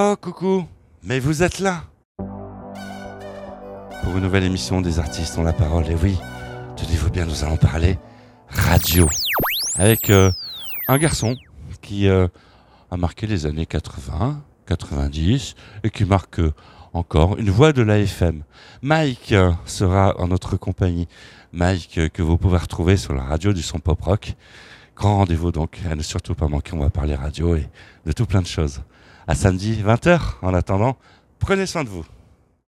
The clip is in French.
Oh, coucou, mais vous êtes là Pour une nouvelle émission des artistes ont la parole, et oui, tenez-vous bien, nous allons parler radio. Avec euh, un garçon qui euh, a marqué les années 80, 90, et qui marque euh, encore une voix de l'AFM. Mike sera en notre compagnie. Mike que vous pouvez retrouver sur la radio du son pop rock. Grand rendez-vous donc, à ne surtout pas manquer, on va parler radio et de tout plein de choses. À samedi 20h, en attendant, prenez soin de vous.